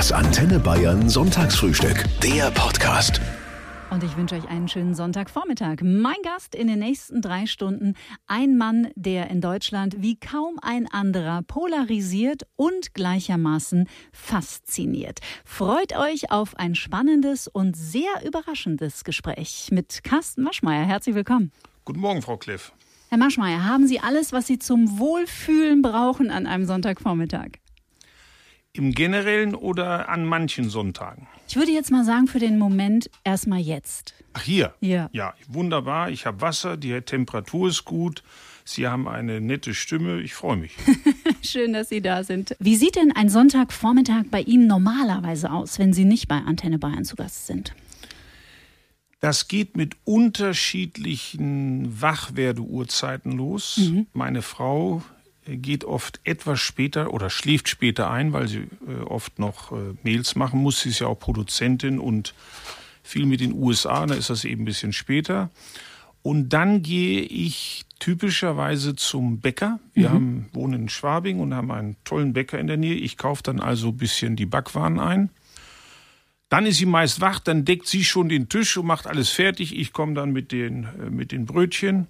Das Antenne Bayern Sonntagsfrühstück. Der Podcast. Und ich wünsche euch einen schönen Sonntagvormittag. Mein Gast in den nächsten drei Stunden, ein Mann, der in Deutschland wie kaum ein anderer polarisiert und gleichermaßen fasziniert. Freut euch auf ein spannendes und sehr überraschendes Gespräch mit Carsten Maschmeyer. Herzlich willkommen. Guten Morgen, Frau Kliff. Herr Maschmeyer, haben Sie alles, was Sie zum Wohlfühlen brauchen an einem Sonntagvormittag? Im Generellen oder an manchen Sonntagen? Ich würde jetzt mal sagen, für den Moment erstmal jetzt. Ach, hier? Ja. Ja, wunderbar. Ich habe Wasser, die Temperatur ist gut. Sie haben eine nette Stimme. Ich freue mich. Schön, dass Sie da sind. Wie sieht denn ein Sonntagvormittag bei Ihnen normalerweise aus, wenn Sie nicht bei Antenne Bayern zu Gast sind? Das geht mit unterschiedlichen Wachwerdeuhrzeiten los. Mhm. Meine Frau geht oft etwas später oder schläft später ein, weil sie äh, oft noch äh, Mails machen muss. Sie ist ja auch Produzentin und viel mit den USA, da ist das eben ein bisschen später. Und dann gehe ich typischerweise zum Bäcker. Wir mhm. haben, wohnen in Schwabing und haben einen tollen Bäcker in der Nähe. Ich kaufe dann also ein bisschen die Backwaren ein. Dann ist sie meist wach, dann deckt sie schon den Tisch und macht alles fertig. Ich komme dann mit den, äh, mit den Brötchen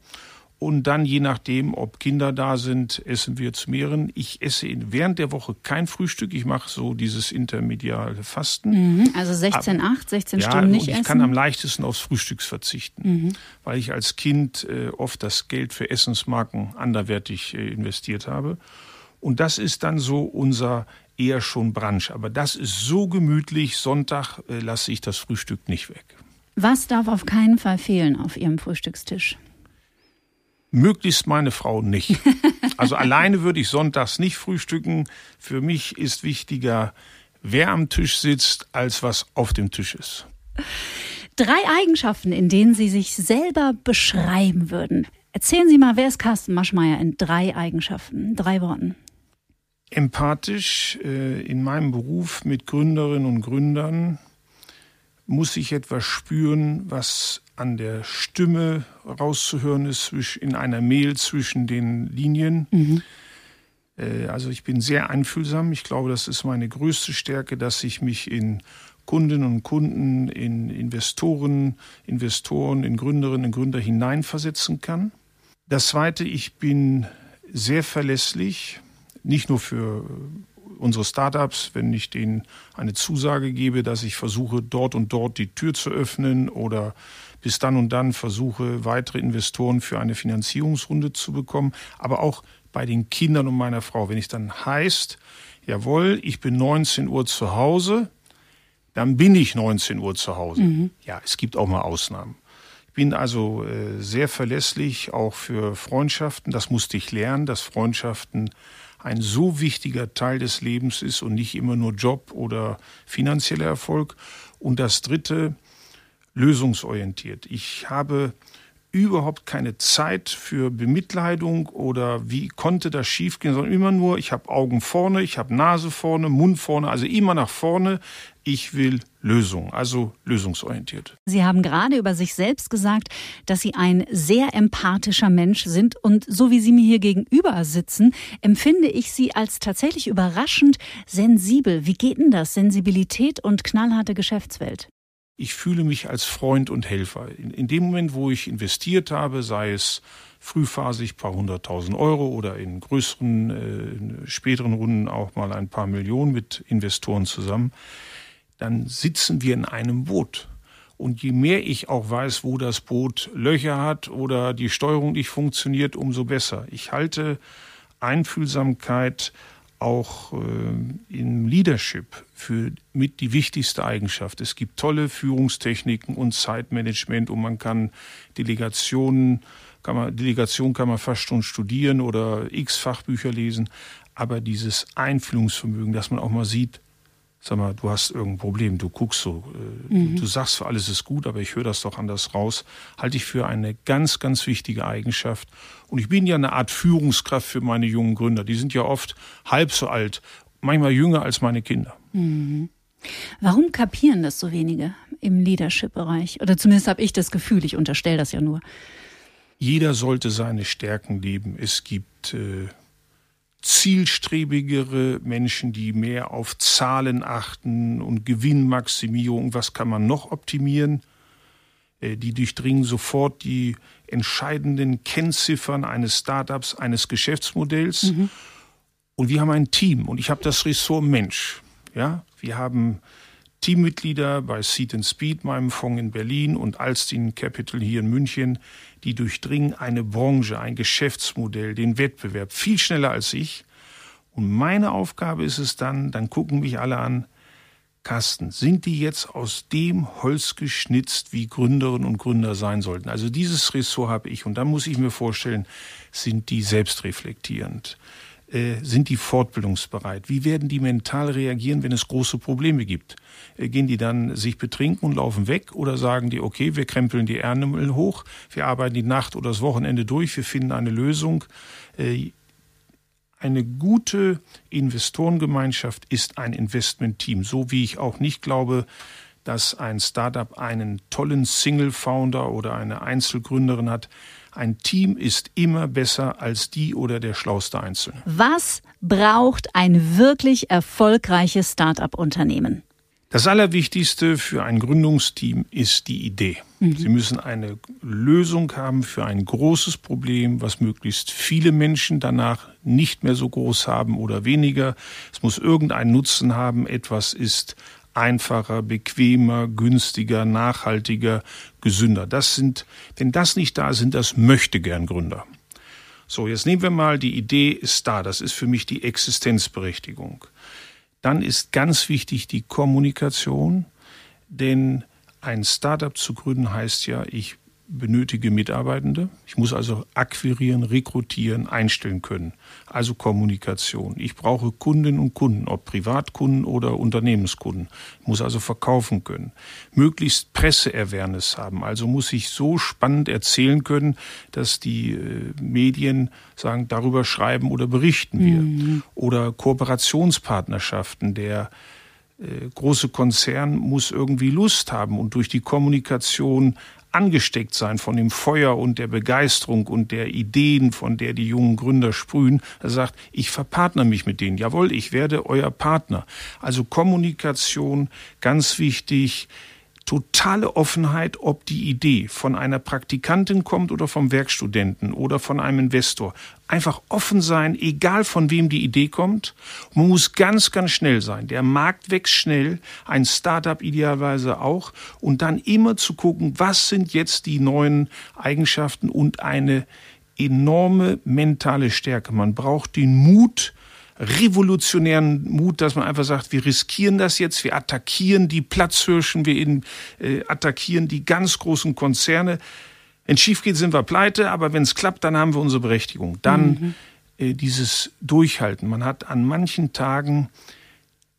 und dann, je nachdem, ob Kinder da sind, essen wir zu mehreren. Ich esse während der Woche kein Frühstück. Ich mache so dieses intermediale Fasten. Mhm, also 16, Aber, 8, 16 ja, Stunden nicht ich essen? Ich kann am leichtesten aufs Frühstücks verzichten, mhm. weil ich als Kind äh, oft das Geld für Essensmarken anderwertig äh, investiert habe. Und das ist dann so unser eher schon Branch. Aber das ist so gemütlich. Sonntag äh, lasse ich das Frühstück nicht weg. Was darf auf keinen Fall fehlen auf Ihrem Frühstückstisch? Möglichst meine Frau nicht. Also alleine würde ich sonntags nicht frühstücken. Für mich ist wichtiger, wer am Tisch sitzt, als was auf dem Tisch ist. Drei Eigenschaften, in denen Sie sich selber beschreiben würden. Erzählen Sie mal, wer ist Carsten Maschmeyer in drei Eigenschaften, drei Worten? Empathisch äh, in meinem Beruf mit Gründerinnen und Gründern muss ich etwas spüren, was an der Stimme rauszuhören ist, in einer Mail zwischen den Linien. Mhm. Äh, also ich bin sehr einfühlsam. Ich glaube, das ist meine größte Stärke, dass ich mich in Kundinnen und Kunden, in Investoren, Investoren, in Gründerinnen und Gründer hineinversetzen kann. Das Zweite, ich bin sehr verlässlich, nicht nur für unsere Startups, wenn ich denen eine Zusage gebe, dass ich versuche, dort und dort die Tür zu öffnen oder bis dann und dann versuche, weitere Investoren für eine Finanzierungsrunde zu bekommen, aber auch bei den Kindern und meiner Frau. Wenn es dann heißt, jawohl, ich bin 19 Uhr zu Hause, dann bin ich 19 Uhr zu Hause. Mhm. Ja, es gibt auch mal Ausnahmen. Ich bin also äh, sehr verlässlich, auch für Freundschaften. Das musste ich lernen, dass Freundschaften ein so wichtiger Teil des Lebens ist und nicht immer nur Job oder finanzieller Erfolg. Und das Dritte, lösungsorientiert. Ich habe überhaupt keine Zeit für Bemitleidung oder wie konnte das schiefgehen, sondern immer nur, ich habe Augen vorne, ich habe Nase vorne, Mund vorne, also immer nach vorne. Ich will Lösung, also lösungsorientiert. Sie haben gerade über sich selbst gesagt, dass Sie ein sehr empathischer Mensch sind und so wie Sie mir hier gegenüber sitzen, empfinde ich Sie als tatsächlich überraschend sensibel. Wie geht denn das? Sensibilität und knallharte Geschäftswelt? Ich fühle mich als Freund und Helfer. In, in dem Moment, wo ich investiert habe, sei es frühphasig paar hunderttausend Euro oder in größeren, äh, in späteren Runden auch mal ein paar Millionen mit Investoren zusammen, dann sitzen wir in einem Boot. Und je mehr ich auch weiß, wo das Boot Löcher hat oder die Steuerung nicht funktioniert, umso besser. Ich halte Einfühlsamkeit auch äh, im Leadership für mit die wichtigste Eigenschaft. Es gibt tolle Führungstechniken und Zeitmanagement und man kann Delegationen, kann man, Delegation kann man fast schon studieren oder x Fachbücher lesen. Aber dieses Einfühlungsvermögen, dass man auch mal sieht, sag mal, du hast irgendein Problem, du guckst so, äh, mhm. du, du, sagst für alles ist gut, aber ich höre das doch anders raus, halte ich für eine ganz, ganz wichtige Eigenschaft. Und ich bin ja eine Art Führungskraft für meine jungen Gründer. Die sind ja oft halb so alt, manchmal jünger als meine Kinder. Mhm. Warum kapieren das so wenige im Leadership-Bereich? Oder zumindest habe ich das Gefühl, ich unterstelle das ja nur. Jeder sollte seine Stärken leben. Es gibt äh, zielstrebigere Menschen, die mehr auf Zahlen achten und Gewinnmaximierung, was kann man noch optimieren. Äh, die durchdringen sofort die entscheidenden Kennziffern eines Startups, eines Geschäftsmodells. Mhm. Und wir haben ein Team und ich habe das Ressort Mensch. Ja, wir haben Teammitglieder bei Seed and Speed, meinem Fonds in Berlin und Alstin Capital hier in München, die durchdringen eine Branche, ein Geschäftsmodell, den Wettbewerb viel schneller als ich. Und meine Aufgabe ist es dann, dann gucken mich alle an, Carsten, sind die jetzt aus dem Holz geschnitzt, wie Gründerinnen und Gründer sein sollten? Also dieses Ressort habe ich und da muss ich mir vorstellen, sind die selbstreflektierend? Äh, sind die fortbildungsbereit? Wie werden die mental reagieren, wenn es große Probleme gibt? Äh, gehen die dann sich betrinken und laufen weg oder sagen die, okay, wir krempeln die Ärmel hoch, wir arbeiten die Nacht oder das Wochenende durch, wir finden eine Lösung? Äh, eine gute Investorengemeinschaft ist ein Investmentteam, so wie ich auch nicht glaube, dass ein Startup einen tollen Single-Founder oder eine Einzelgründerin hat, ein Team ist immer besser als die oder der schlauste Einzelne. Was braucht ein wirklich erfolgreiches Start-up-Unternehmen? Das Allerwichtigste für ein Gründungsteam ist die Idee. Mhm. Sie müssen eine Lösung haben für ein großes Problem, was möglichst viele Menschen danach nicht mehr so groß haben oder weniger. Es muss irgendeinen Nutzen haben. Etwas ist einfacher, bequemer, günstiger, nachhaltiger, gesünder. Das sind, wenn das nicht da sind das möchte gern Gründer. So, jetzt nehmen wir mal die Idee ist da. Das ist für mich die Existenzberechtigung. Dann ist ganz wichtig die Kommunikation, denn ein Startup zu gründen heißt ja, ich benötige Mitarbeitende. Ich muss also akquirieren, rekrutieren, einstellen können. Also Kommunikation. Ich brauche Kundinnen und Kunden, ob Privatkunden oder Unternehmenskunden. Ich muss also verkaufen können. Möglichst Presseawareness haben. Also muss ich so spannend erzählen können, dass die äh, Medien sagen, darüber schreiben oder berichten wir. Mhm. Oder Kooperationspartnerschaften der äh, große Konzern muss irgendwie Lust haben und durch die Kommunikation angesteckt sein von dem Feuer und der Begeisterung und der Ideen, von der die jungen Gründer sprühen. Er sagt, ich verpartner mich mit denen. Jawohl, ich werde euer Partner. Also Kommunikation, ganz wichtig totale Offenheit, ob die Idee von einer Praktikantin kommt oder vom Werkstudenten oder von einem Investor. Einfach offen sein, egal von wem die Idee kommt. Man muss ganz, ganz schnell sein. Der Markt wächst schnell, ein Startup idealerweise auch. Und dann immer zu gucken, was sind jetzt die neuen Eigenschaften und eine enorme mentale Stärke. Man braucht den Mut, revolutionären Mut, dass man einfach sagt, wir riskieren das jetzt, wir attackieren die Platzhirschen, wir in, äh, attackieren die ganz großen Konzerne. Wenn es schief geht, sind wir pleite, aber wenn es klappt, dann haben wir unsere Berechtigung. Dann mhm. äh, dieses Durchhalten. Man hat an manchen Tagen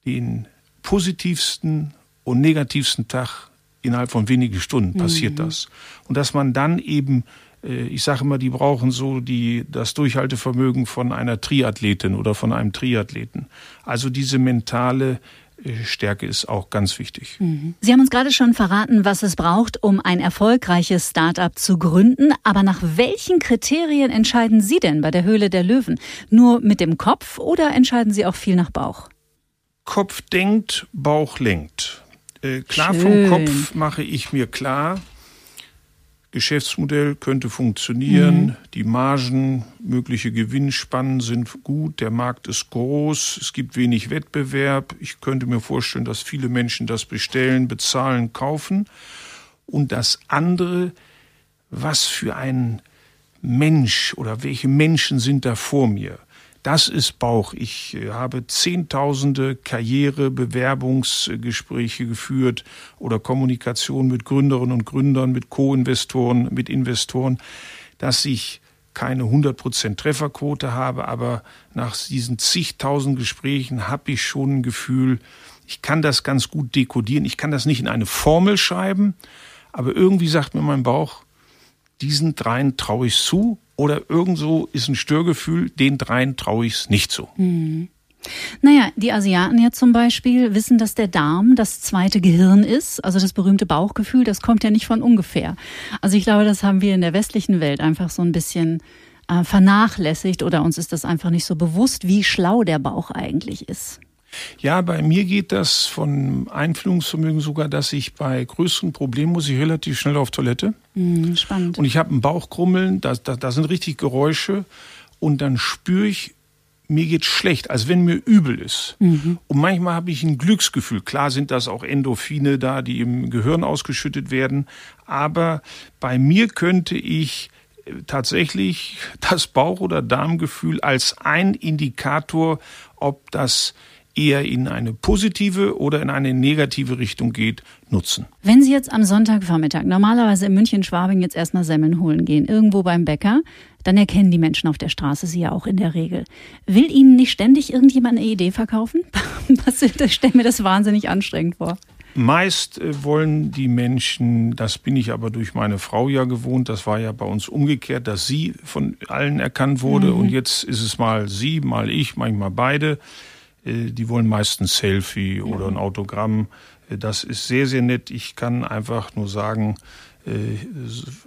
den positivsten und negativsten Tag innerhalb von wenigen Stunden passiert mhm. das. Und dass man dann eben ich sage immer, die brauchen so die, das Durchhaltevermögen von einer Triathletin oder von einem Triathleten. Also diese mentale äh, Stärke ist auch ganz wichtig. Mhm. Sie haben uns gerade schon verraten, was es braucht, um ein erfolgreiches Start-up zu gründen. Aber nach welchen Kriterien entscheiden Sie denn bei der Höhle der Löwen? Nur mit dem Kopf oder entscheiden Sie auch viel nach Bauch? Kopf denkt, Bauch lenkt. Äh, klar Schön. vom Kopf mache ich mir klar, Geschäftsmodell könnte funktionieren, mhm. die Margen, mögliche Gewinnspannen sind gut, der Markt ist groß, es gibt wenig Wettbewerb. Ich könnte mir vorstellen, dass viele Menschen das bestellen, bezahlen, kaufen. Und das andere, was für ein Mensch oder welche Menschen sind da vor mir? Das ist Bauch. Ich äh, habe zehntausende Karriere, Bewerbungsgespräche geführt oder Kommunikation mit Gründerinnen und Gründern, mit Co-Investoren, mit Investoren, dass ich keine 100% Trefferquote habe, aber nach diesen zigtausend Gesprächen habe ich schon ein Gefühl, ich kann das ganz gut dekodieren. Ich kann das nicht in eine Formel schreiben, aber irgendwie sagt mir mein Bauch, diesen dreien traue ich zu oder irgendwo ist ein Störgefühl, den dreien traue ich es nicht zu. Mhm. Naja, die Asiaten ja zum Beispiel wissen, dass der Darm das zweite Gehirn ist. Also das berühmte Bauchgefühl, das kommt ja nicht von ungefähr. Also ich glaube, das haben wir in der westlichen Welt einfach so ein bisschen äh, vernachlässigt oder uns ist das einfach nicht so bewusst, wie schlau der Bauch eigentlich ist. Ja, bei mir geht das von Einfühlungsvermögen sogar, dass ich bei größeren Problemen muss ich relativ schnell auf Toilette. Mhm, spannend. Und ich habe einen Bauchkrummeln, da, da, da sind richtig Geräusche und dann spüre ich, mir geht schlecht, als wenn mir übel ist. Mhm. Und manchmal habe ich ein Glücksgefühl. Klar sind das auch Endorphine da, die im Gehirn ausgeschüttet werden. Aber bei mir könnte ich äh, tatsächlich das Bauch- oder Darmgefühl als ein Indikator, ob das eher in eine positive oder in eine negative Richtung geht, nutzen. Wenn Sie jetzt am Sonntagvormittag normalerweise in München-Schwabing jetzt erstmal Semmeln holen gehen, irgendwo beim Bäcker, dann erkennen die Menschen auf der Straße sie ja auch in der Regel. Will Ihnen nicht ständig irgendjemand eine Idee verkaufen? ich stelle mir das wahnsinnig anstrengend vor. Meist äh, wollen die Menschen, das bin ich aber durch meine Frau ja gewohnt, das war ja bei uns umgekehrt, dass sie von allen erkannt wurde mhm. und jetzt ist es mal sie, mal ich, manchmal beide. Äh, die wollen meist ein Selfie oder ein Autogramm. Äh, das ist sehr, sehr nett. Ich kann einfach nur sagen, äh,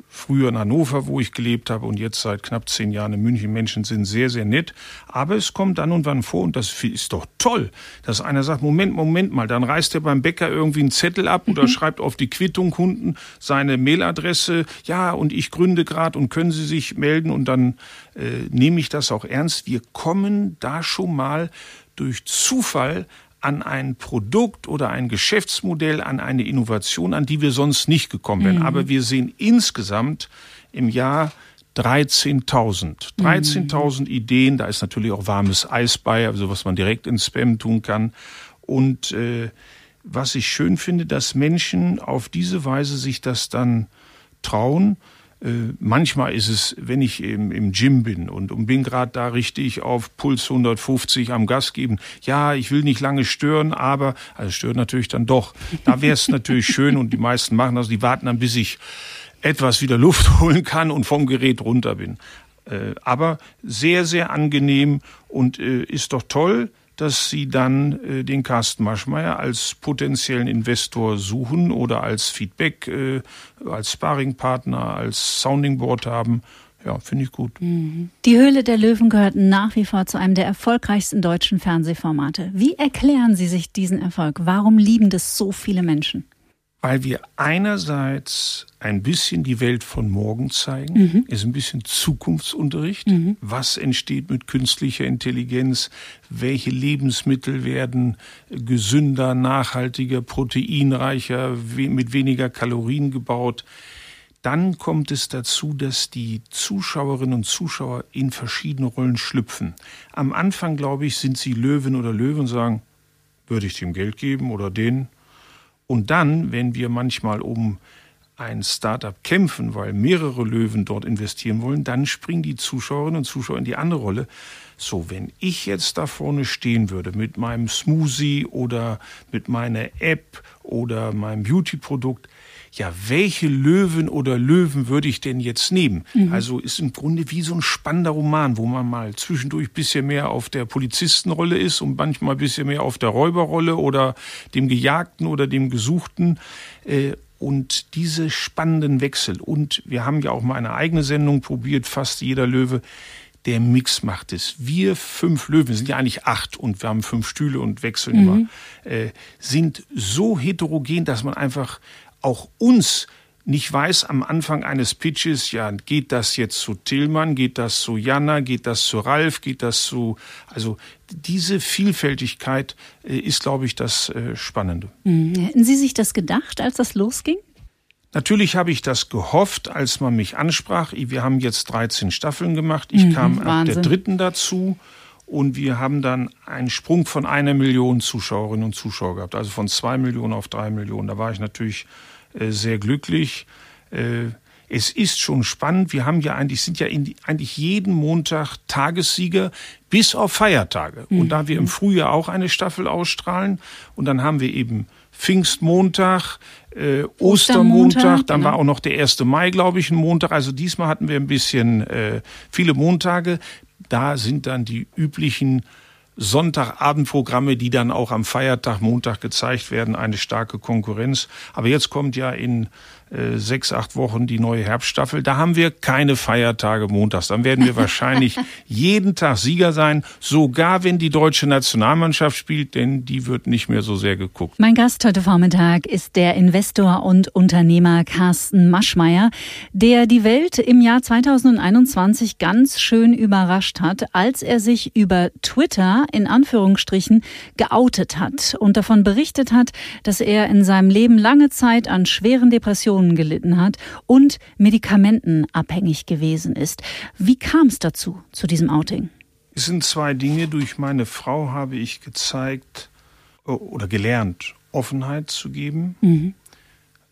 früher in Hannover, wo ich gelebt habe und jetzt seit knapp zehn Jahren in München. Menschen sind sehr, sehr nett. Aber es kommt dann und wann vor und das ist doch toll, dass einer sagt, Moment, Moment mal, dann reißt er beim Bäcker irgendwie einen Zettel ab oder mhm. schreibt auf die Quittung unten seine Mailadresse. Ja, und ich gründe gerade und können Sie sich melden und dann äh, nehme ich das auch ernst. Wir kommen da schon mal durch Zufall an ein Produkt oder ein Geschäftsmodell, an eine Innovation, an die wir sonst nicht gekommen wären. Mhm. Aber wir sehen insgesamt im Jahr 13.000. 13.000 mhm. Ideen, da ist natürlich auch warmes Eis bei, also was man direkt in Spam tun kann. Und äh, was ich schön finde, dass Menschen auf diese Weise sich das dann trauen manchmal ist es, wenn ich im, im Gym bin und, und bin gerade da richtig auf Puls 150 am Gas geben. Ja, ich will nicht lange stören, aber, also stört natürlich dann doch. Da wäre es natürlich schön und die meisten machen das, die warten dann, bis ich etwas wieder Luft holen kann und vom Gerät runter bin. Äh, aber sehr, sehr angenehm und äh, ist doch toll, dass Sie dann äh, den Carsten Maschmeyer als potenziellen Investor suchen oder als Feedback, äh, als Sparringpartner, als Sounding Board haben. Ja, finde ich gut. Mhm. Die Höhle der Löwen gehört nach wie vor zu einem der erfolgreichsten deutschen Fernsehformate. Wie erklären Sie sich diesen Erfolg? Warum lieben das so viele Menschen? Weil wir einerseits ein bisschen die Welt von morgen zeigen, mhm. ist ein bisschen Zukunftsunterricht. Mhm. Was entsteht mit künstlicher Intelligenz? Welche Lebensmittel werden gesünder, nachhaltiger, proteinreicher, mit weniger Kalorien gebaut? Dann kommt es dazu, dass die Zuschauerinnen und Zuschauer in verschiedene Rollen schlüpfen. Am Anfang, glaube ich, sind sie Löwen oder Löwen und sagen, würde ich dem Geld geben oder den? Und dann, wenn wir manchmal um ein Startup kämpfen, weil mehrere Löwen dort investieren wollen, dann springen die Zuschauerinnen und Zuschauer in die andere Rolle. So, wenn ich jetzt da vorne stehen würde mit meinem Smoothie oder mit meiner App oder meinem Beauty-Produkt, ja, welche Löwen oder Löwen würde ich denn jetzt nehmen? Mhm. Also ist im Grunde wie so ein spannender Roman, wo man mal zwischendurch ein bisschen mehr auf der Polizistenrolle ist und manchmal ein bisschen mehr auf der Räuberrolle oder dem Gejagten oder dem Gesuchten. Äh, und diese spannenden Wechsel. Und wir haben ja auch mal eine eigene Sendung probiert, fast jeder Löwe der Mix macht es. Wir fünf Löwen, sind ja eigentlich acht und wir haben fünf Stühle und wechseln mhm. immer, äh, sind so heterogen, dass man einfach auch uns nicht weiß am Anfang eines Pitches, ja, geht das jetzt zu Tillmann, geht das zu Jana, geht das zu Ralf, geht das zu, also diese Vielfältigkeit äh, ist, glaube ich, das äh, Spannende. Mhm. Hätten Sie sich das gedacht, als das losging? Natürlich habe ich das gehofft, als man mich ansprach. Wir haben jetzt 13 Staffeln gemacht. Ich mhm, kam ab der dritten dazu. Und wir haben dann einen Sprung von einer Million Zuschauerinnen und Zuschauer gehabt. Also von zwei Millionen auf drei Millionen. Da war ich natürlich sehr glücklich. Äh, es ist schon spannend. Wir haben ja eigentlich, sind ja in, eigentlich jeden Montag Tagessieger bis auf Feiertage. Mhm. Und da wir im Frühjahr auch eine Staffel ausstrahlen und dann haben wir eben Pfingstmontag, äh, Ostermontag, dann genau. war auch noch der 1. Mai, glaube ich, ein Montag. Also diesmal hatten wir ein bisschen äh, viele Montage. Da sind dann die üblichen Sonntagabendprogramme, die dann auch am Feiertag, Montag gezeigt werden, eine starke Konkurrenz. Aber jetzt kommt ja in äh, sechs, acht Wochen die neue Herbststaffel. Da haben wir keine Feiertage montags. Dann werden wir wahrscheinlich jeden Tag Sieger sein, sogar wenn die deutsche Nationalmannschaft spielt, denn die wird nicht mehr so sehr geguckt. Mein Gast heute Vormittag ist der Investor und Unternehmer Carsten Maschmeyer, der die Welt im Jahr 2021 ganz schön überrascht hat, als er sich über Twitter in Anführungsstrichen geoutet hat und davon berichtet hat, dass er in seinem Leben lange Zeit an schweren Depressionen gelitten hat und medikamentenabhängig gewesen ist. Wie kam es dazu, zu diesem Outing? Es sind zwei Dinge. Durch meine Frau habe ich gezeigt oder gelernt, Offenheit zu geben, mhm.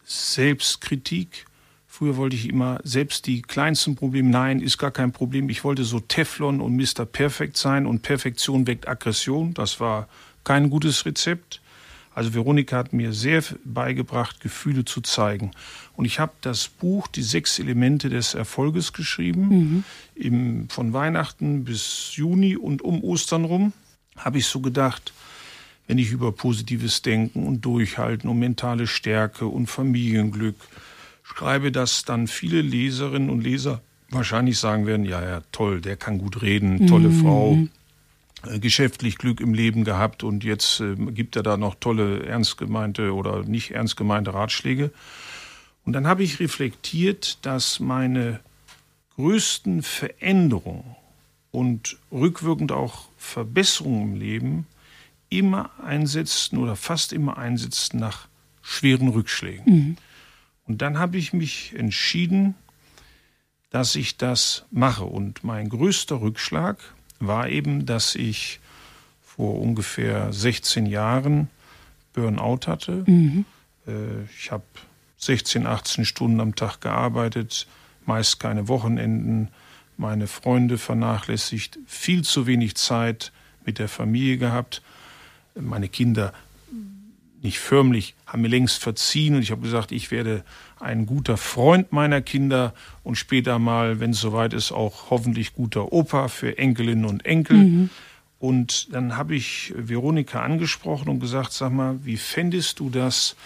Selbstkritik. Früher wollte ich immer selbst die kleinsten Probleme, nein, ist gar kein Problem. Ich wollte so Teflon und Mr. Perfekt sein und Perfektion weckt Aggression. Das war kein gutes Rezept. Also Veronika hat mir sehr beigebracht, Gefühle zu zeigen. Und ich habe das Buch Die sechs Elemente des Erfolges geschrieben. Mhm. Im, von Weihnachten bis Juni und um Ostern rum habe ich so gedacht, wenn ich über positives Denken und Durchhalten und mentale Stärke und Familienglück schreibe, dass dann viele Leserinnen und Leser wahrscheinlich sagen werden, ja, ja, toll, der kann gut reden, tolle mhm. Frau, geschäftlich Glück im Leben gehabt und jetzt äh, gibt er da noch tolle ernst gemeinte oder nicht ernst gemeinte Ratschläge. Und dann habe ich reflektiert, dass meine größten Veränderungen und rückwirkend auch Verbesserungen im Leben immer einsetzten oder fast immer einsetzten nach schweren Rückschlägen. Mhm. Und dann habe ich mich entschieden, dass ich das mache. Und mein größter Rückschlag war eben, dass ich vor ungefähr 16 Jahren Burnout hatte. Mhm. Äh, ich habe 16, 18 Stunden am Tag gearbeitet, meist keine Wochenenden, meine Freunde vernachlässigt, viel zu wenig Zeit mit der Familie gehabt. Meine Kinder nicht förmlich, haben mir längst verziehen und ich habe gesagt, ich werde ein guter Freund meiner Kinder und später mal, wenn es soweit ist, auch hoffentlich guter Opa für Enkelinnen und Enkel. Mhm. Und dann habe ich Veronika angesprochen und gesagt, sag mal, wie fändest du das,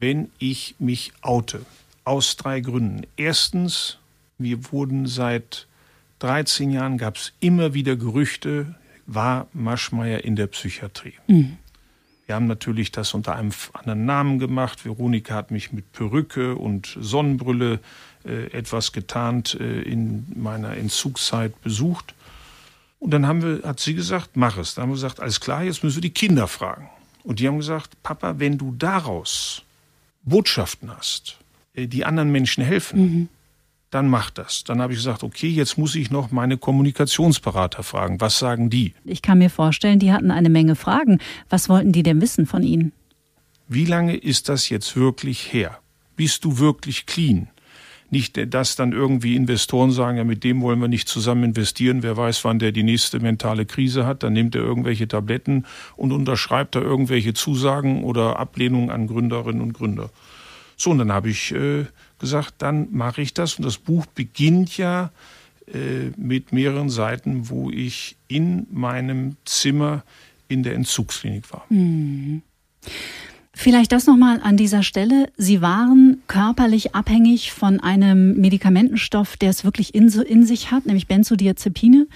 wenn ich mich oute? Aus drei Gründen. Erstens, wir wurden seit 13 Jahren, gab es immer wieder Gerüchte, war Maschmeyer in der Psychiatrie. Mhm. Wir haben natürlich das unter einem anderen Namen gemacht. Veronika hat mich mit Perücke und Sonnenbrille äh, etwas getarnt äh, in meiner Entzugszeit besucht. Und dann haben wir, hat sie gesagt, mach es. Dann haben wir gesagt, alles klar, jetzt müssen wir die Kinder fragen. Und die haben gesagt, Papa, wenn du daraus Botschaften hast, äh, die anderen Menschen helfen, mhm dann mach das. Dann habe ich gesagt, okay, jetzt muss ich noch meine Kommunikationsberater fragen. Was sagen die? Ich kann mir vorstellen, die hatten eine Menge Fragen. Was wollten die denn wissen von Ihnen? Wie lange ist das jetzt wirklich her? Bist du wirklich clean? Nicht, dass dann irgendwie Investoren sagen, ja, mit dem wollen wir nicht zusammen investieren. Wer weiß, wann der die nächste mentale Krise hat. Dann nimmt er irgendwelche Tabletten und unterschreibt da irgendwelche Zusagen oder Ablehnungen an Gründerinnen und Gründer. So, und dann habe ich äh, gesagt, dann mache ich das. Und das Buch beginnt ja äh, mit mehreren Seiten, wo ich in meinem Zimmer in der Entzugsklinik war. Mhm. Vielleicht das nochmal an dieser Stelle. Sie waren körperlich abhängig von einem Medikamentenstoff, der es wirklich in, in sich hat, nämlich Benzodiazepine.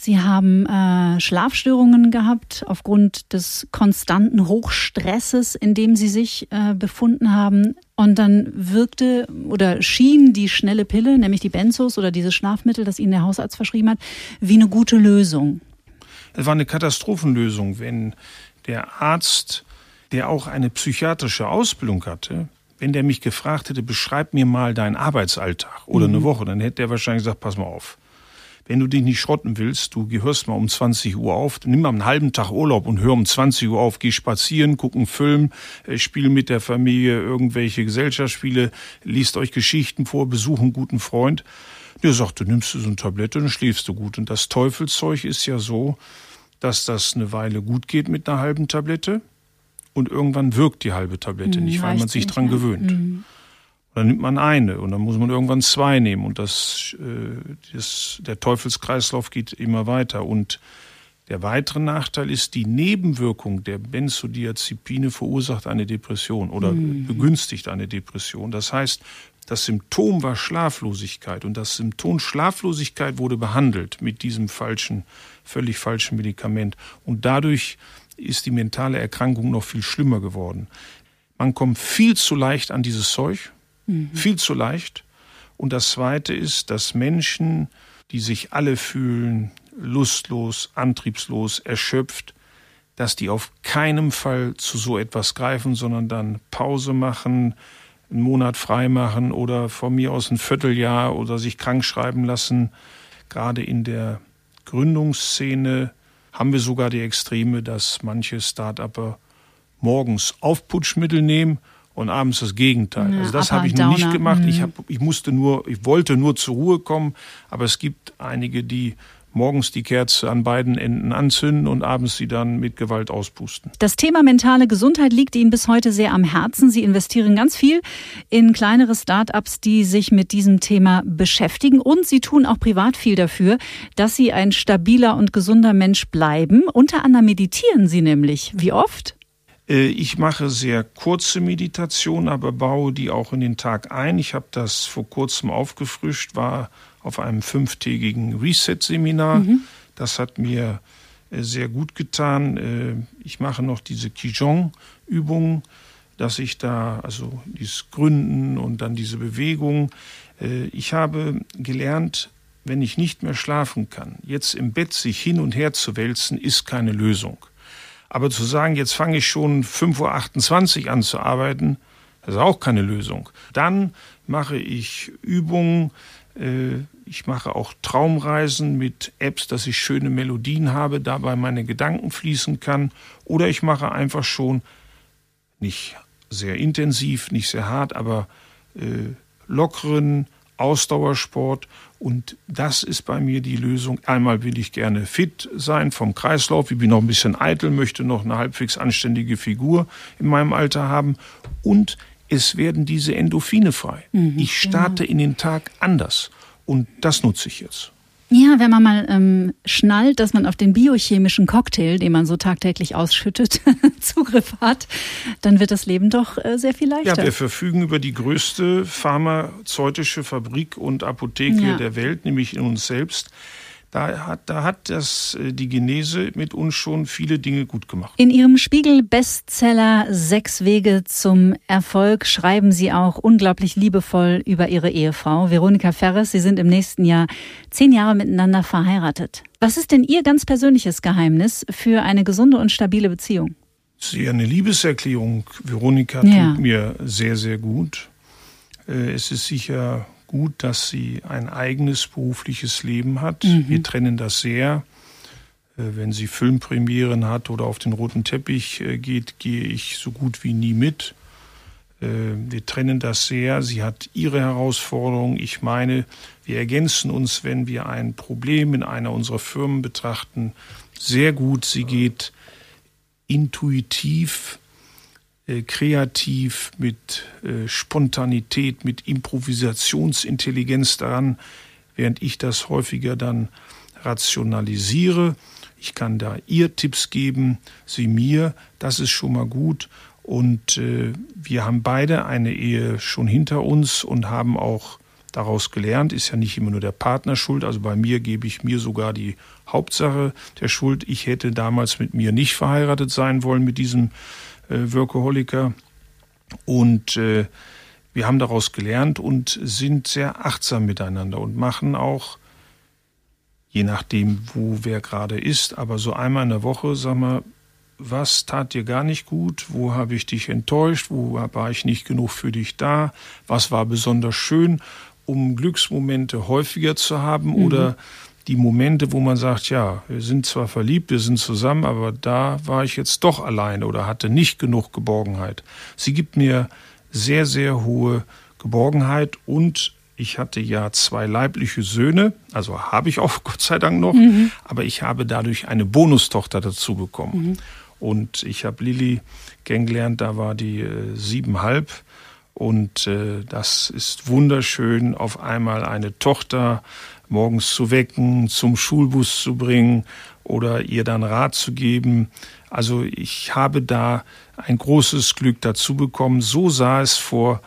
Sie haben äh, Schlafstörungen gehabt aufgrund des konstanten Hochstresses, in dem Sie sich äh, befunden haben. Und dann wirkte oder schien die schnelle Pille, nämlich die Benzos oder dieses Schlafmittel, das Ihnen der Hausarzt verschrieben hat, wie eine gute Lösung. Es war eine Katastrophenlösung, wenn der Arzt der auch eine psychiatrische Ausbildung hatte, wenn der mich gefragt hätte, beschreib mir mal deinen Arbeitsalltag oder mhm. eine Woche, dann hätte er wahrscheinlich gesagt, pass mal auf. Wenn du dich nicht schrotten willst, du gehörst mal um 20 Uhr auf, nimm mal einen halben Tag Urlaub und hör um 20 Uhr auf, geh spazieren, guck einen Film, äh, spiel mit der Familie irgendwelche Gesellschaftsspiele, liest euch Geschichten vor, besuch einen guten Freund. Der sagt, du nimmst so eine Tablette und schläfst du gut. Und das Teufelszeug ist ja so, dass das eine Weile gut geht mit einer halben Tablette und irgendwann wirkt die halbe Tablette mhm, nicht, weil man sich dran gewöhnt. Dann nimmt man eine und dann muss man irgendwann zwei nehmen und das, äh, das, der Teufelskreislauf geht immer weiter. Und Der weitere Nachteil ist, die Nebenwirkung der Benzodiazepine verursacht eine Depression oder mhm. begünstigt eine Depression. Das heißt, das Symptom war Schlaflosigkeit und das Symptom Schlaflosigkeit wurde behandelt mit diesem falschen, völlig falschen Medikament. Und dadurch ist die mentale Erkrankung noch viel schlimmer geworden. Man kommt viel zu leicht an dieses Zeug, mhm. viel zu leicht. Und das Zweite ist, dass Menschen, die sich alle fühlen, lustlos, antriebslos, erschöpft, dass die auf keinen Fall zu so etwas greifen, sondern dann Pause machen, einen Monat frei machen oder von mir aus ein Vierteljahr oder sich krank schreiben lassen. Gerade in der Gründungsszene haben wir sogar die Extreme, dass manche Start-Upper morgens Aufputschmittel nehmen und abends das Gegenteil. Ja, also das habe ich noch nicht gemacht. Mhm. Ich, hab, ich musste nur, ich wollte nur zur Ruhe kommen, aber es gibt einige, die morgens die Kerze an beiden Enden anzünden und abends sie dann mit Gewalt auspusten. Das Thema mentale Gesundheit liegt Ihnen bis heute sehr am Herzen. Sie investieren ganz viel in kleinere Start-ups, die sich mit diesem Thema beschäftigen und Sie tun auch privat viel dafür, dass Sie ein stabiler und gesunder Mensch bleiben. Unter anderem meditieren Sie nämlich. Wie oft? Äh, ich mache sehr kurze Meditationen, aber baue die auch in den Tag ein. Ich habe das vor kurzem aufgefrischt, war auf einem fünftägigen Reset-Seminar. Mhm. Das hat mir äh, sehr gut getan. Äh, ich mache noch diese Qigong-Übungen, dass ich da, also dieses Gründen und dann diese Bewegung. Ich habe gelernt, wenn ich nicht mehr schlafen kann, jetzt im Bett sich hin und her zu wälzen, ist keine Lösung. Aber zu sagen, jetzt fange ich schon 5.28 Uhr an zu arbeiten, das ist auch keine Lösung. Dann mache ich Übungen, äh, ich mache auch Traumreisen mit Apps, dass ich schöne Melodien habe, dabei meine Gedanken fließen kann. Oder ich mache einfach schon nicht sehr intensiv, nicht sehr hart, aber äh, lockeren Ausdauersport und das ist bei mir die Lösung. Einmal will ich gerne fit sein vom Kreislauf. Ich bin noch ein bisschen eitel, möchte noch eine halbwegs anständige Figur in meinem Alter haben. Und es werden diese Endorphine frei. Mhm, ich starte genau. in den Tag anders. Und das nutze ich jetzt. Ja, wenn man mal ähm, schnallt, dass man auf den biochemischen Cocktail, den man so tagtäglich ausschüttet, Zugriff hat, dann wird das Leben doch äh, sehr viel leichter. Ja, wir verfügen über die größte pharmazeutische Fabrik und Apotheke ja. der Welt, nämlich in uns selbst. Da hat, da hat das, äh, die Genese mit uns schon viele Dinge gut gemacht. In Ihrem Spiegel-Bestseller Sechs Wege zum Erfolg schreiben Sie auch unglaublich liebevoll über Ihre Ehefrau, Veronika Ferres. Sie sind im nächsten Jahr zehn Jahre miteinander verheiratet. Was ist denn Ihr ganz persönliches Geheimnis für eine gesunde und stabile Beziehung? Sie eine Liebeserklärung, Veronika, ja. tut mir sehr, sehr gut. Äh, es ist sicher gut, dass sie ein eigenes berufliches Leben hat. Mhm. Wir trennen das sehr. Äh, wenn sie Filmpremieren hat oder auf den roten Teppich äh, geht, gehe ich so gut wie nie mit. Äh, wir trennen das sehr. Sie hat ihre Herausforderungen. Ich meine, wir ergänzen uns, wenn wir ein Problem in einer unserer Firmen betrachten, sehr gut. Sie geht intuitiv äh, kreativ, mit äh, Spontanität, mit Improvisationsintelligenz daran, während ich das häufiger dann rationalisiere. Ich kann da ihr Tipps geben, sie mir, das ist schon mal gut. Und äh, wir haben beide eine Ehe schon hinter uns und haben auch daraus gelernt, ist ja nicht immer nur der Partner schuld. Also bei mir gebe ich mir sogar die Hauptsache der Schuld. Ich hätte damals mit mir nicht verheiratet sein wollen mit diesem Workaholiker. Und äh, wir haben daraus gelernt und sind sehr achtsam miteinander und machen auch, je nachdem, wo wer gerade ist, aber so einmal in der Woche, sag mal, was tat dir gar nicht gut, wo habe ich dich enttäuscht, wo war ich nicht genug für dich da, was war besonders schön, um Glücksmomente häufiger zu haben mhm. oder die Momente, wo man sagt, ja, wir sind zwar verliebt, wir sind zusammen, aber da war ich jetzt doch alleine oder hatte nicht genug Geborgenheit. Sie gibt mir sehr, sehr hohe Geborgenheit und ich hatte ja zwei leibliche Söhne, also habe ich auch Gott sei Dank noch, mhm. aber ich habe dadurch eine Bonustochter dazu bekommen. Mhm. Und ich habe Lilly kennengelernt, da war die äh, siebenhalb Und äh, das ist wunderschön, auf einmal eine Tochter morgens zu wecken, zum Schulbus zu bringen oder ihr dann Rat zu geben. Also ich habe da ein großes Glück dazu bekommen. So sah es vor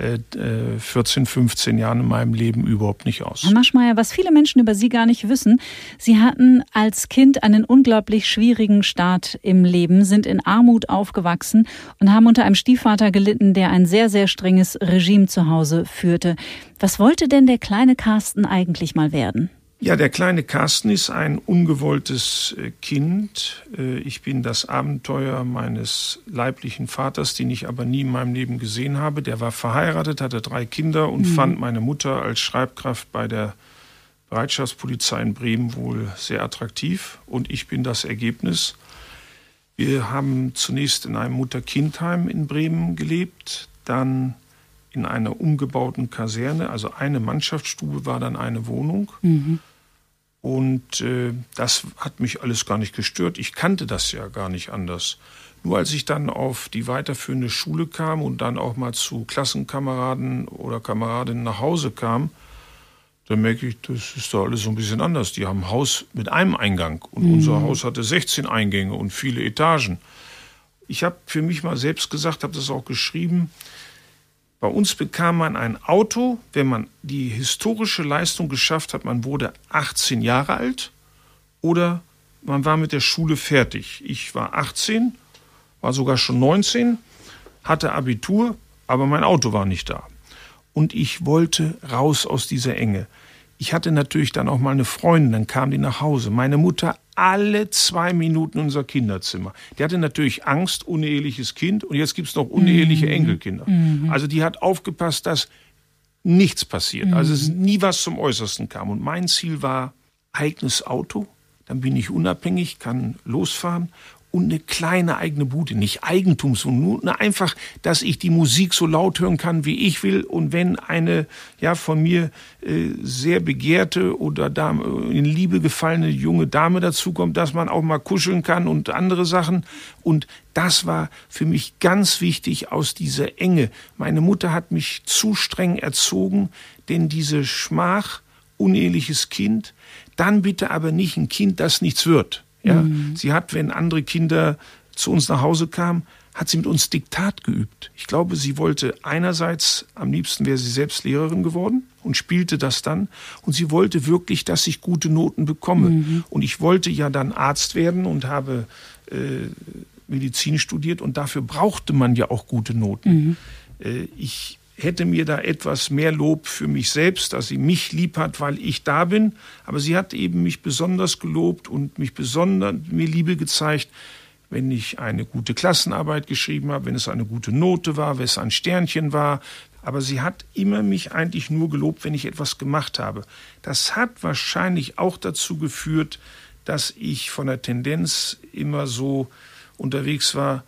14, äh, 15 äh, Jahren in meinem Leben überhaupt nicht aus. Herr Maschmeyer, was viele Menschen über Sie gar nicht wissen, Sie hatten als Kind einen unglaublich schwierigen Start im Leben, sind in Armut aufgewachsen und haben unter einem Stiefvater gelitten, der ein sehr, sehr strenges Regime zu Hause führte. Was wollte denn der kleine Carsten eigentlich mal werden? Ja, der kleine Carsten ist ein ungewolltes äh, Kind. Äh, ich bin das Abenteuer meines leiblichen Vaters, den ich aber nie in meinem Leben gesehen habe. Der war verheiratet, hatte drei Kinder und mhm. fand meine Mutter als Schreibkraft bei der Bereitschaftspolizei in Bremen wohl sehr attraktiv. Und ich bin das Ergebnis. Wir haben zunächst in einem Mutter-Kind-Heim in Bremen gelebt, dann in einer umgebauten Kaserne, also eine Mannschaftsstube war dann eine Wohnung. Mhm. Und äh, das hat mich alles gar nicht gestört. Ich kannte das ja gar nicht anders. Nur als ich dann auf die weiterführende Schule kam und dann auch mal zu Klassenkameraden oder Kameradinnen nach Hause kam, dann merke ich, das ist doch alles so ein bisschen anders. Die haben ein Haus mit einem Eingang und mhm. unser Haus hatte 16 Eingänge und viele Etagen. Ich habe für mich mal selbst gesagt, habe das auch geschrieben, bei uns bekam man ein Auto, wenn man die historische Leistung geschafft hat, man wurde 18 Jahre alt oder man war mit der Schule fertig. Ich war 18, war sogar schon 19, hatte Abitur, aber mein Auto war nicht da. Und ich wollte raus aus dieser Enge. Ich hatte natürlich dann auch mal eine Freundin, dann kam die nach Hause. Meine Mutter alle zwei Minuten in unser Kinderzimmer. Die hatte natürlich Angst, uneheliches Kind und jetzt gibt's noch uneheliche mhm. Enkelkinder. Mhm. Also die hat aufgepasst, dass nichts passiert. Mhm. Also es nie was zum Äußersten kam. Und mein Ziel war eigenes Auto. Dann bin ich unabhängig, kann losfahren und eine kleine eigene Bude, nicht Eigentumswohnung, nur einfach, dass ich die Musik so laut hören kann, wie ich will. Und wenn eine ja von mir äh, sehr begehrte oder Dame, in Liebe gefallene junge Dame dazukommt, dass man auch mal kuscheln kann und andere Sachen. Und das war für mich ganz wichtig aus dieser Enge. Meine Mutter hat mich zu streng erzogen, denn diese Schmach, uneheliches Kind, dann bitte aber nicht ein Kind, das nichts wird. Ja, mhm. sie hat, wenn andere Kinder zu uns nach Hause kamen, hat sie mit uns Diktat geübt. Ich glaube, sie wollte einerseits, am liebsten wäre sie selbst Lehrerin geworden und spielte das dann. Und sie wollte wirklich, dass ich gute Noten bekomme. Mhm. Und ich wollte ja dann Arzt werden und habe äh, Medizin studiert und dafür brauchte man ja auch gute Noten. Mhm. Äh, ich hätte mir da etwas mehr Lob für mich selbst, dass sie mich lieb hat, weil ich da bin. Aber sie hat eben mich besonders gelobt und mich besonders mir Liebe gezeigt, wenn ich eine gute Klassenarbeit geschrieben habe, wenn es eine gute Note war, wenn es ein Sternchen war. Aber sie hat immer mich eigentlich nur gelobt, wenn ich etwas gemacht habe. Das hat wahrscheinlich auch dazu geführt, dass ich von der Tendenz immer so unterwegs war,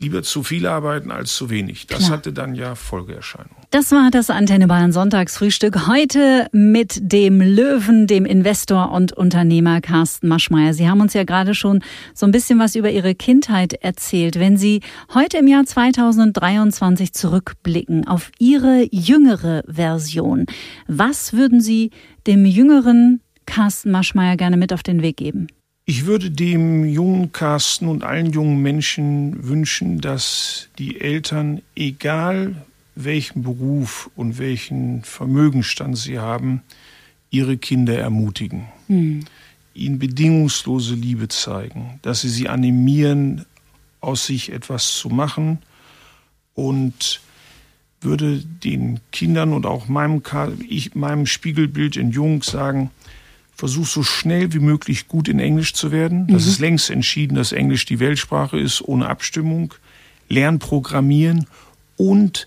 lieber zu viel arbeiten als zu wenig. Das Klar. hatte dann ja Folgeerscheinungen. Das war das Antenne Bayern Sonntagsfrühstück heute mit dem Löwen, dem Investor und Unternehmer Carsten Maschmeyer. Sie haben uns ja gerade schon so ein bisschen was über Ihre Kindheit erzählt. Wenn Sie heute im Jahr 2023 zurückblicken auf Ihre jüngere Version, was würden Sie dem jüngeren Carsten Maschmeyer gerne mit auf den Weg geben? Ich würde dem jungen Carsten und allen jungen Menschen wünschen, dass die Eltern, egal welchen Beruf und welchen Vermögenstand sie haben, ihre Kinder ermutigen, mhm. ihnen bedingungslose Liebe zeigen, dass sie sie animieren, aus sich etwas zu machen und würde den Kindern und auch meinem, ich, meinem Spiegelbild in Jung sagen, versuch so schnell wie möglich gut in Englisch zu werden. Das mhm. ist längst entschieden, dass Englisch die Weltsprache ist, ohne Abstimmung. Lern programmieren und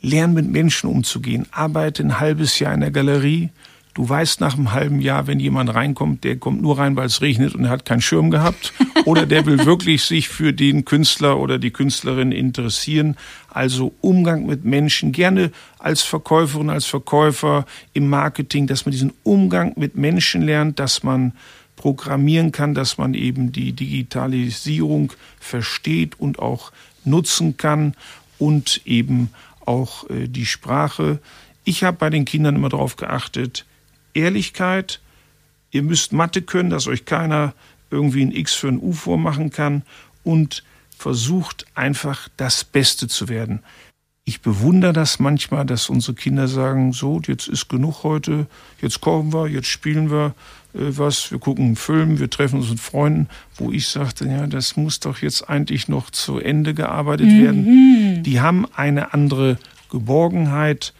lern mit Menschen umzugehen. Arbeite ein halbes Jahr in der Galerie, Du weißt nach einem halben Jahr, wenn jemand reinkommt, der kommt nur rein, weil es regnet und er hat keinen Schirm gehabt. Oder der will wirklich sich für den Künstler oder die Künstlerin interessieren. Also Umgang mit Menschen, gerne als Verkäuferin, als Verkäufer im Marketing, dass man diesen Umgang mit Menschen lernt, dass man programmieren kann, dass man eben die Digitalisierung versteht und auch nutzen kann und eben auch äh, die Sprache. Ich habe bei den Kindern immer darauf geachtet, Ehrlichkeit, ihr müsst Mathe können, dass euch keiner irgendwie ein X für ein U vormachen kann und versucht einfach das Beste zu werden. Ich bewundere das manchmal, dass unsere Kinder sagen, so, jetzt ist genug heute, jetzt kochen wir, jetzt spielen wir äh, was, wir gucken einen Film, wir treffen uns mit Freunden, wo ich sagte, ja, das muss doch jetzt eigentlich noch zu Ende gearbeitet mhm. werden. Die haben eine andere Geborgenheit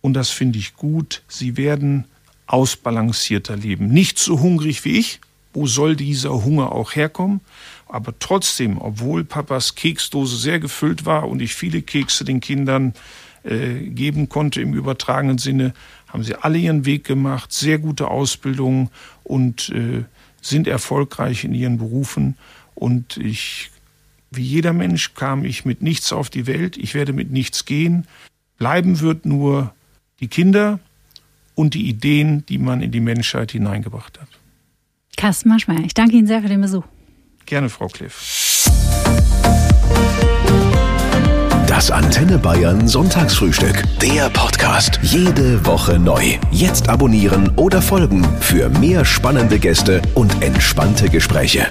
und das finde ich gut. Sie werden ausbalancierter leben. Nicht so hungrig wie ich. Wo soll dieser Hunger auch herkommen? Aber trotzdem, obwohl Papas Keksdose sehr gefüllt war und ich viele Kekse den Kindern äh, geben konnte im übertragenen Sinne, haben sie alle ihren Weg gemacht, sehr gute Ausbildung und äh, sind erfolgreich in ihren Berufen. Und ich, wie jeder Mensch, kam ich mit nichts auf die Welt. Ich werde mit nichts gehen. Bleiben wird nur die Kinder und die Ideen, die man in die Menschheit hineingebracht hat. Carsten Maschmeyer, ich danke Ihnen sehr für den Besuch. Gerne, Frau Kliff. Das Antenne Bayern Sonntagsfrühstück. Der Podcast. Jede Woche neu. Jetzt abonnieren oder folgen für mehr spannende Gäste und entspannte Gespräche.